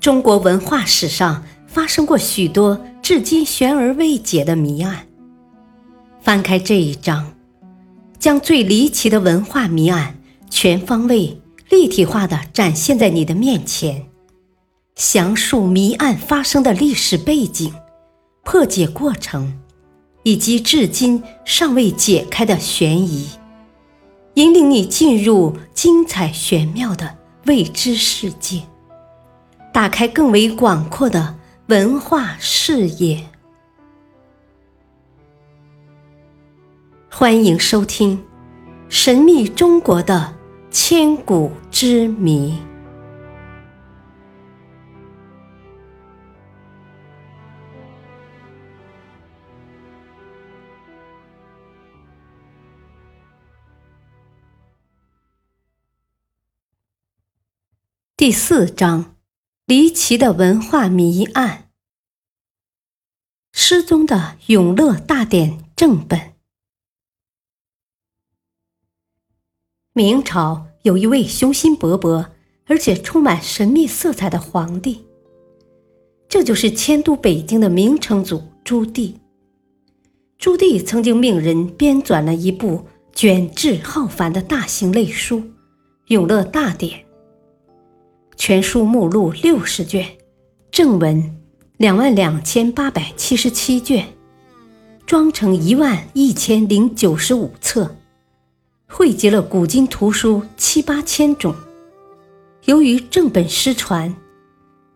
中国文化史上发生过许多至今悬而未解的谜案。翻开这一章，将最离奇的文化谜案全方位、立体化的展现在你的面前，详述谜案发生的历史背景、破解过程，以及至今尚未解开的悬疑，引领你进入精彩玄妙的未知世界。打开更为广阔的文化视野。欢迎收听《神秘中国的千古之谜》第四章。离奇的文化谜案：失踪的《永乐大典》正本。明朝有一位雄心勃勃而且充满神秘色彩的皇帝，这就是迁都北京的明成祖朱棣。朱棣曾经命人编纂了一部卷帙浩繁的大型类书《永乐大典》。全书目录六十卷，正文两万两千八百七十七卷，装成一万一千零九十五册，汇集了古今图书七八千种。由于正本失传，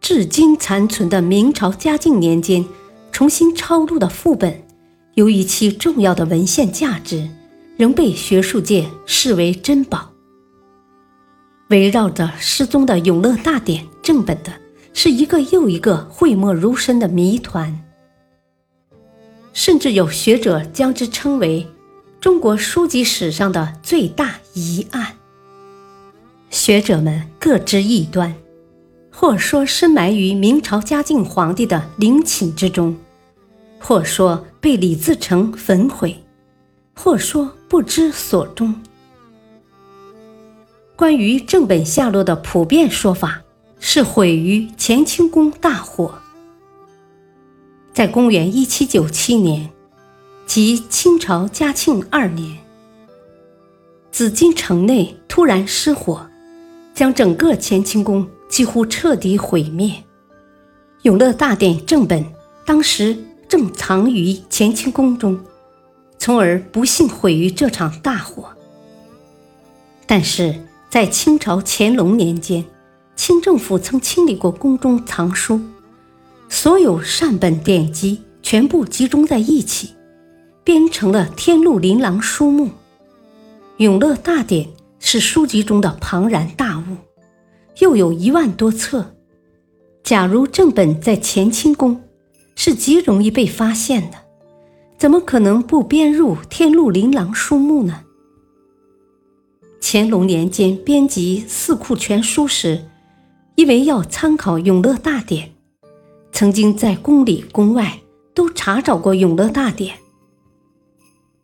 至今残存的明朝嘉靖年间重新抄录的副本，由于其重要的文献价值，仍被学术界视为珍宝。围绕着失踪的《永乐大典》正本的，是一个又一个讳莫如深的谜团，甚至有学者将之称为中国书籍史上的最大疑案。学者们各执一端，或说深埋于明朝嘉靖皇帝的陵寝之中，或说被李自成焚毁，或说不知所终。关于正本下落的普遍说法是毁于乾清宫大火。在公元一七九七年，即清朝嘉庆二年，紫禁城内突然失火，将整个乾清宫几乎彻底毁灭。《永乐大典》正本当时正藏于乾清宫中，从而不幸毁于这场大火。但是。在清朝乾隆年间，清政府曾清理过宫中藏书，所有善本典籍全部集中在一起，编成了《天禄琳琅书目》。《永乐大典》是书籍中的庞然大物，又有一万多册。假如正本在乾清宫，是极容易被发现的，怎么可能不编入《天禄琳琅书目》呢？乾隆年间编辑《四库全书》时，因为要参考《永乐大典》，曾经在宫里宫外都查找过《永乐大典》。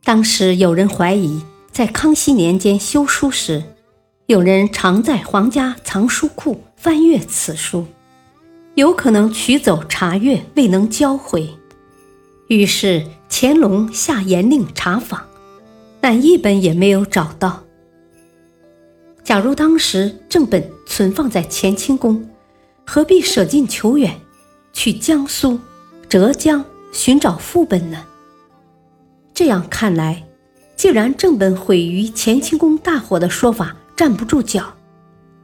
当时有人怀疑，在康熙年间修书时，有人常在皇家藏书库翻阅此书，有可能取走查阅未能交回。于是乾隆下严令查访，但一本也没有找到。假如当时正本存放在乾清宫，何必舍近求远，去江苏、浙江寻找副本呢？这样看来，既然正本毁于乾清宫大火的说法站不住脚，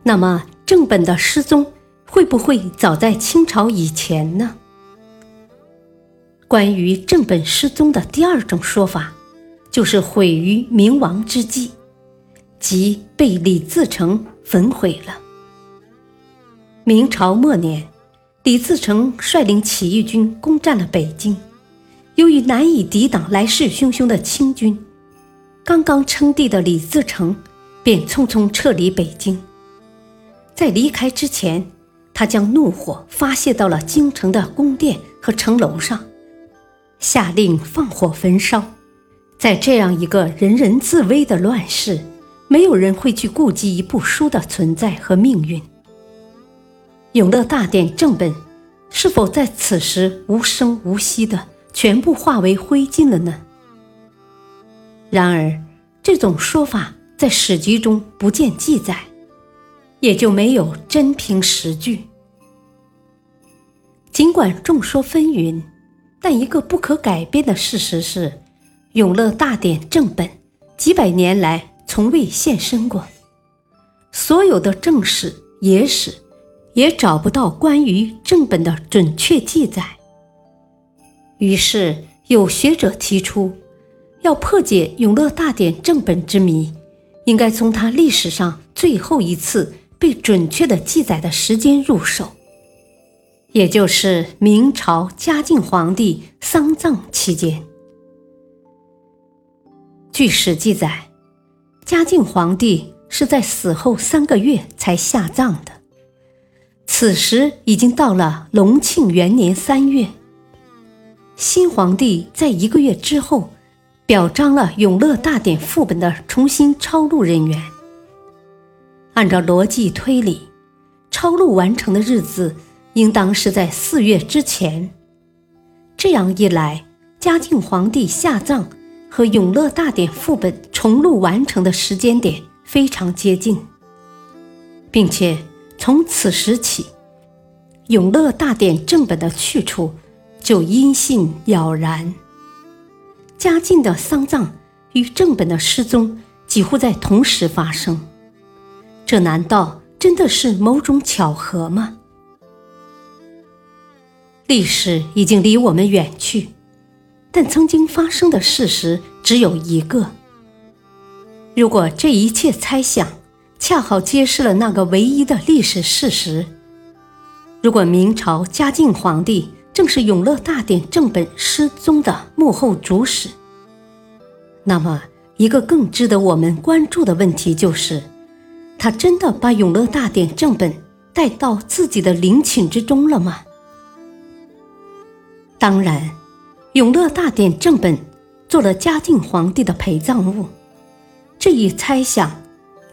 那么正本的失踪会不会早在清朝以前呢？关于正本失踪的第二种说法，就是毁于明亡之际。即被李自成焚毁了。明朝末年，李自成率领起义军攻占了北京，由于难以抵挡来势汹汹的清军，刚刚称帝的李自成便匆匆撤离北京。在离开之前，他将怒火发泄到了京城的宫殿和城楼上，下令放火焚烧。在这样一个人人自危的乱世。没有人会去顾及一部书的存在和命运。永乐大典正本是否在此时无声无息的全部化为灰烬了呢？然而，这种说法在史籍中不见记载，也就没有真凭实据。尽管众说纷纭，但一个不可改变的事实是，《永乐大典》正本几百年来从未现身过，所有的正史、野史也找不到关于正本的准确记载。于是，有学者提出，要破解《永乐大典》正本之谜，应该从它历史上最后一次被准确的记载的时间入手。也就是明朝嘉靖皇帝丧葬期间，据史记载，嘉靖皇帝是在死后三个月才下葬的。此时已经到了隆庆元年三月，新皇帝在一个月之后表彰了《永乐大典》副本的重新抄录人员。按照逻辑推理，抄录完成的日子。应当是在四月之前，这样一来，嘉靖皇帝下葬和《永乐大典》副本重录完成的时间点非常接近，并且从此时起，《永乐大典》正本的去处就音信杳然。嘉靖的丧葬与正本的失踪几乎在同时发生，这难道真的是某种巧合吗？历史已经离我们远去，但曾经发生的事实只有一个。如果这一切猜想恰好揭示了那个唯一的历史事实，如果明朝嘉靖皇帝正是《永乐大典》正本失踪的幕后主使，那么一个更值得我们关注的问题就是：他真的把《永乐大典》正本带到自己的陵寝之中了吗？当然，《永乐大典》正本做了嘉靖皇帝的陪葬物，这一猜想，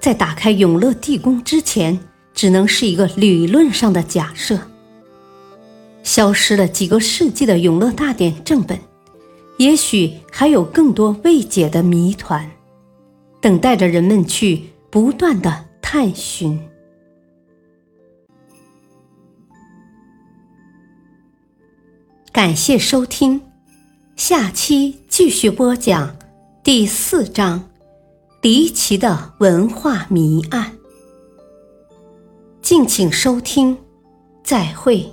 在打开永乐地宫之前，只能是一个理论上的假设。消失了几个世纪的《永乐大典》正本，也许还有更多未解的谜团，等待着人们去不断的探寻。感谢收听，下期继续播讲第四章：离奇的文化谜案。敬请收听，再会。